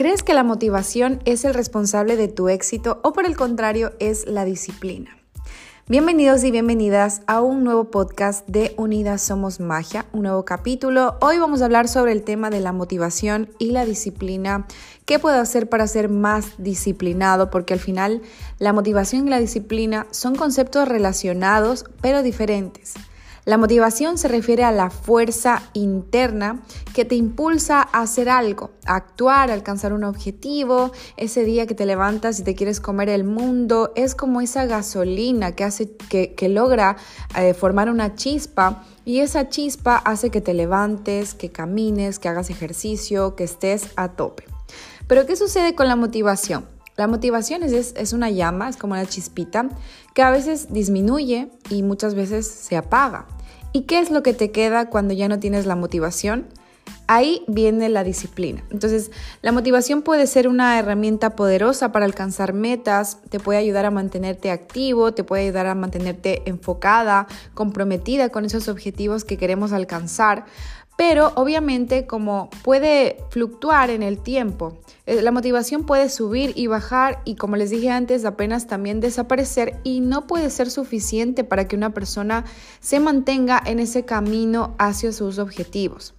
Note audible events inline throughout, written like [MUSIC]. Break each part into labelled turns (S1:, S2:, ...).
S1: ¿Crees que la motivación es el responsable de tu éxito o por el contrario es la disciplina? Bienvenidos y bienvenidas a un nuevo podcast de Unidas Somos Magia, un nuevo capítulo. Hoy vamos a hablar sobre el tema de la motivación y la disciplina. ¿Qué puedo hacer para ser más disciplinado? Porque al final la motivación y la disciplina son conceptos relacionados pero diferentes. La motivación se refiere a la fuerza interna que te impulsa a hacer algo, a actuar, a alcanzar un objetivo. Ese día que te levantas y te quieres comer el mundo, es como esa gasolina que hace que, logra eh, formar una chispa y esa chispa hace que te levantes, que camines, que hagas ejercicio, que estés a tope. Pero ¿qué sucede con la motivación? La motivación es, es, una llama, es como una chispita, que a veces disminuye y muchas veces se apaga. ¿Y qué es lo que te queda cuando ya no tienes la motivación? Ahí viene la disciplina. Entonces, la motivación puede ser una herramienta poderosa para alcanzar metas, te puede ayudar a mantenerte activo, te puede ayudar a mantenerte enfocada, comprometida con esos objetivos que queremos alcanzar, pero obviamente como puede fluctuar en el tiempo, eh, la motivación puede subir y bajar y como les dije antes, apenas también desaparecer y no puede ser suficiente para que una persona se mantenga en ese camino hacia sus objetivos.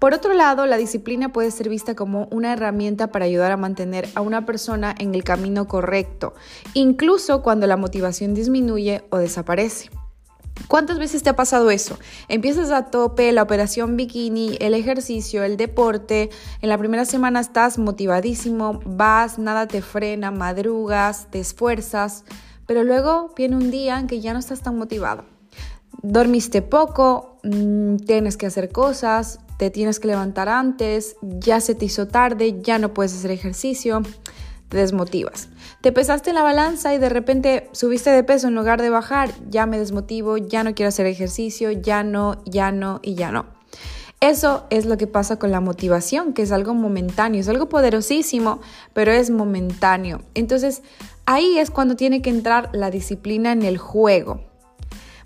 S1: Por otro lado, la disciplina puede ser vista como una herramienta para ayudar a mantener a una persona en el camino correcto, incluso cuando la motivación disminuye o desaparece. ¿Cuántas veces te ha pasado eso? Empiezas a tope la operación bikini, el ejercicio, el deporte. En la primera semana estás motivadísimo, vas, nada te frena, madrugas, te esfuerzas, pero luego viene un día en que ya no estás tan motivado. Dormiste poco, mm, tienes que hacer cosas, te tienes que levantar antes, ya se te hizo tarde, ya no puedes hacer ejercicio te desmotivas. Te pesaste en la balanza y de repente subiste de peso en lugar de bajar, ya me desmotivo, ya no quiero hacer ejercicio, ya no, ya no y ya no. Eso es lo que pasa con la motivación, que es algo momentáneo, es algo poderosísimo, pero es momentáneo. Entonces, ahí es cuando tiene que entrar la disciplina en el juego.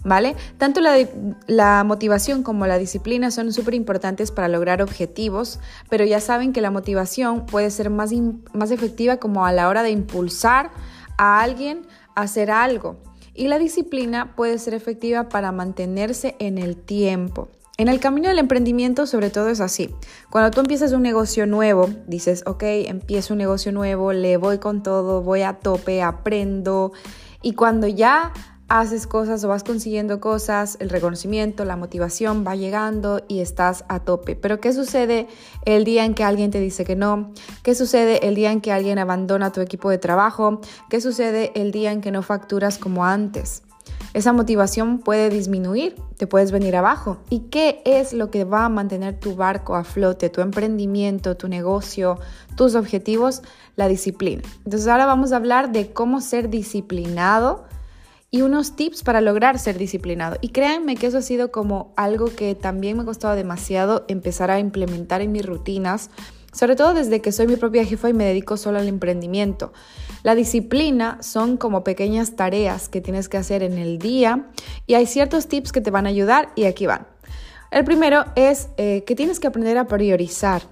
S1: ¿Vale? Tanto la, motivación como la disciplina son súper importantes para lograr objetivos, pero ya saben que la motivación puede ser más, más efectiva como a la hora de impulsar a alguien a hacer algo. Y la disciplina puede ser efectiva para mantenerse en el tiempo. En el camino del emprendimiento sobre todo es así. Cuando tú empiezas un negocio nuevo, dices, ok, empiezo un negocio nuevo, le voy con todo, voy a tope, aprendo. Y cuando ya haces cosas o vas consiguiendo cosas, el reconocimiento, la motivación va llegando y estás a tope. Pero ¿qué sucede el día en que alguien te dice que no? ¿Qué sucede el día en que alguien abandona tu equipo de trabajo? ¿Qué sucede el día en que no facturas como antes? Esa motivación puede disminuir, te puedes venir abajo. ¿Y qué es lo que va a mantener tu barco a flote, tu emprendimiento, tu negocio, tus objetivos? La disciplina. Entonces ahora vamos a hablar de cómo ser disciplinado y unos tips para lograr ser disciplinado. Y créanme que eso ha sido como algo que también me ha demasiado empezar a implementar en mis rutinas, sobre todo desde que soy mi propia jefa y me dedico solo al emprendimiento. La disciplina son como pequeñas tareas que tienes que hacer en el día y hay ciertos tips que te van a ayudar y aquí van. El primero es eh, que tienes que aprender a priorizar.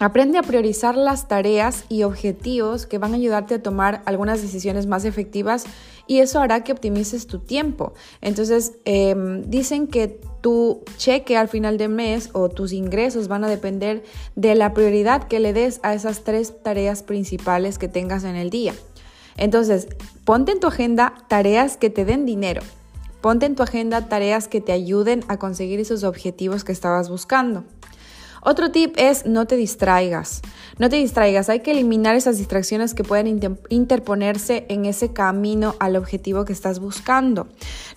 S1: Aprende a priorizar las tareas y objetivos que van a ayudarte a tomar algunas decisiones más efectivas y eso hará que optimices tu tiempo. Entonces, em, dicen que tu cheque al final de mes o tus ingresos van a depender de la prioridad que le des a esas tres tareas principales que tengas en el día. Entonces, ponte en tu agenda tareas que te den dinero. Ponte en tu agenda tareas que te ayuden a conseguir esos objetivos que estabas buscando. Otro tip es no te distraigas. No te distraigas, hay que eliminar esas distracciones que pueden interponerse en ese camino al objetivo que estás buscando.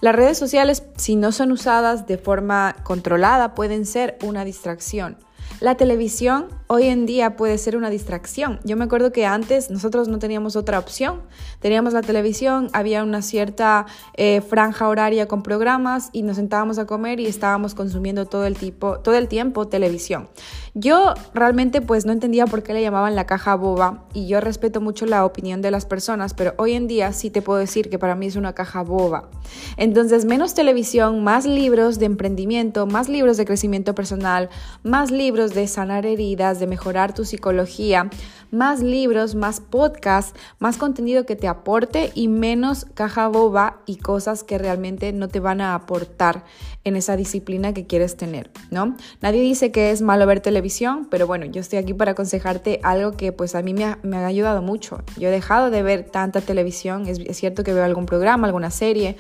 S1: Las redes sociales, si no son usadas de forma controlada, pueden ser una distracción. La televisión hoy en día puede ser una distracción. Yo me acuerdo que antes nosotros no teníamos otra opción. Teníamos la televisión, había una cierta eh, franja horaria con programas y nos sentábamos a comer y estábamos consumiendo todo el, tipo, todo el tiempo televisión. Yo realmente pues no entendía por qué le llamaban la caja boba y yo respeto mucho la opinión de las personas, pero hoy en día sí te puedo decir que para mí es una caja boba. Entonces, menos televisión, más libros de emprendimiento, más libros de crecimiento personal, más libros de sanar heridas, de mejorar tu psicología, más libros, más podcasts, más contenido que te aporte y menos caja boba y cosas que realmente no te van a aportar en esa disciplina que quieres tener, ¿no? Nadie dice que es malo ver televisión, pero bueno, yo estoy aquí para aconsejarte algo que pues a mí me ha, ayudado mucho. Yo he dejado de ver tanta televisión, es cierto que veo algún programa, alguna serie,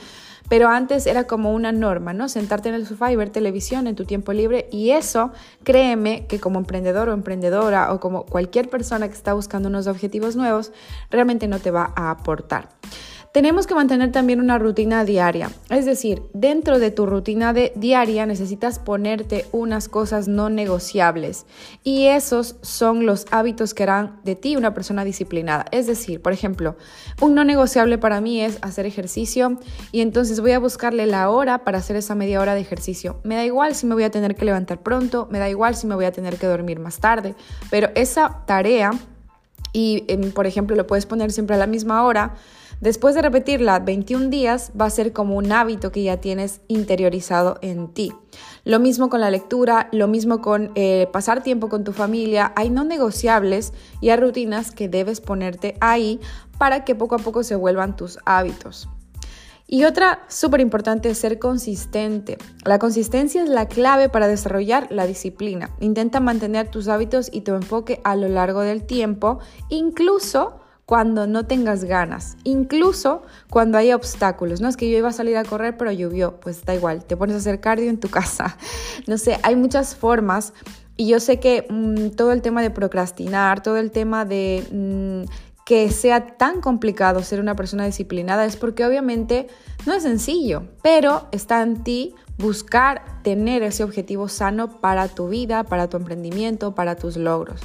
S1: pero antes era como una norma, ¿no? Sentarte en el sofá y ver televisión en tu tiempo libre y eso, créeme que como emprendedor o emprendedora o como cualquier persona que está buscando unos objetivos nuevos, realmente no te va a aportar. Tenemos que mantener también una rutina diaria, es decir, dentro de tu rutina de diaria necesitas ponerte unas cosas no negociables y esos son los hábitos que harán de ti una persona disciplinada. Es decir, por ejemplo, un no negociable para mí es hacer ejercicio y entonces voy a buscarle la hora para hacer esa media hora de ejercicio. Me da igual si me voy a tener que levantar pronto, me da igual si me voy a tener que dormir más tarde, pero esa tarea y, em, por ejemplo, lo puedes poner siempre a la misma hora, Después de repetirla 21 días, va a ser como un hábito que ya tienes interiorizado en ti. Lo mismo con la lectura, lo mismo con eh, pasar tiempo con tu familia. Hay no negociables y hay rutinas que debes ponerte ahí para que poco a poco se vuelvan tus hábitos. Y otra súper importante es ser consistente. La consistencia es la clave para desarrollar la disciplina. Intenta mantener tus hábitos y tu enfoque a lo largo del tiempo, incluso cuando no tengas ganas, incluso cuando haya obstáculos. No es que yo iba a salir a correr, pero llovió, pues da igual, te pones a hacer cardio en tu [LAUGHS] casa. No sé, hay muchas formas y yo sé que mm, todo el tema de procrastinar, todo el tema de mm, que sea tan complicado ser una persona disciplinada es porque obviamente no es sencillo, pero está en ti buscar tener ese objetivo sano para tu vida, para tu emprendimiento, para tus logros.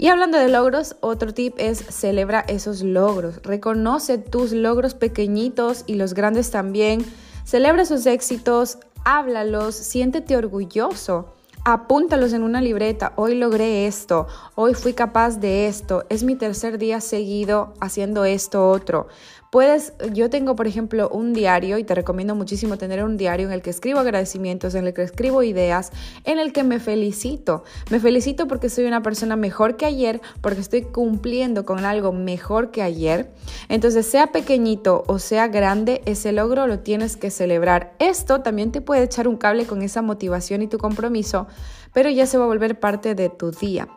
S1: Y hablando de logros, otro tip es celebra esos logros. Reconoce tus logros pequeñitos y los grandes también. Celebra esos éxitos, háblalos, siéntete orgulloso. Apúntalos en una libreta. Hoy logré esto. Hoy fui capaz de esto. Es mi tercer día seguido haciendo esto otro. Puedes, yo tengo por ejemplo un diario y te recomiendo muchísimo tener un diario en el que escribo agradecimientos, en el que escribo ideas, en el que me felicito. Me felicito porque soy una persona mejor que ayer, porque estoy cumpliendo con algo mejor que ayer. Entonces, sea pequeñito o sea grande, ese logro lo tienes que celebrar. Esto también te puede echar un cable con esa motivación y tu compromiso, pero ya se va a volver parte de tu día.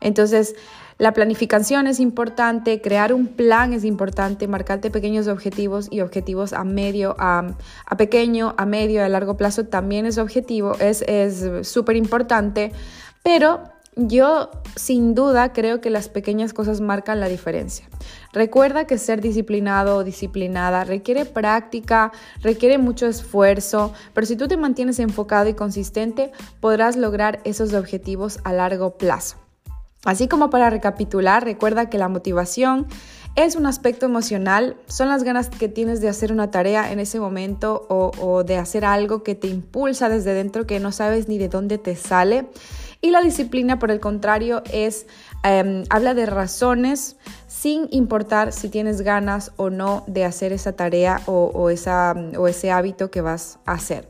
S1: Entonces, la planificación es importante, crear un plan es importante, marcarte pequeños objetivos y objetivos a medio, a, pequeño, a medio, a largo plazo también es objetivo, es súper importante, pero yo sin duda creo que las pequeñas cosas marcan la diferencia. Recuerda que ser disciplinado o disciplinada requiere práctica, requiere mucho esfuerzo, pero si tú te mantienes enfocado y consistente, podrás lograr esos objetivos a largo plazo. Así como para recapitular, recuerda que la motivación es un aspecto emocional, son las ganas que tienes de hacer una tarea en ese momento o, de hacer algo que te impulsa desde dentro que no sabes ni de dónde te sale. Y la disciplina, por el contrario, es em, habla de razones sin importar si tienes ganas o no de hacer esa tarea o, esa, o ese hábito que vas a hacer.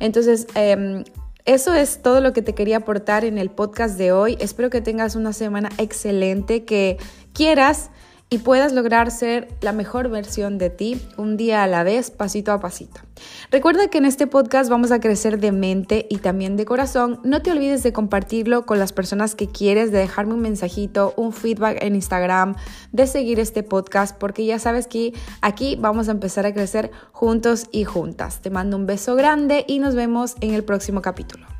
S1: Entonces, em, eso es todo lo que te quería aportar en el podcast de hoy. Espero que tengas una semana excelente, que quieras y puedas lograr ser la mejor versión de ti un día a la vez, pasito a pasito. Recuerda que en este podcast vamos a crecer de mente y también de corazón. No te olvides de compartirlo con las personas que quieres, de dejarme un mensajito, un feedback en Instagram, de seguir este podcast, porque ya sabes que aquí vamos a empezar a crecer juntos y juntas. Te mando un beso grande y nos vemos en el próximo capítulo.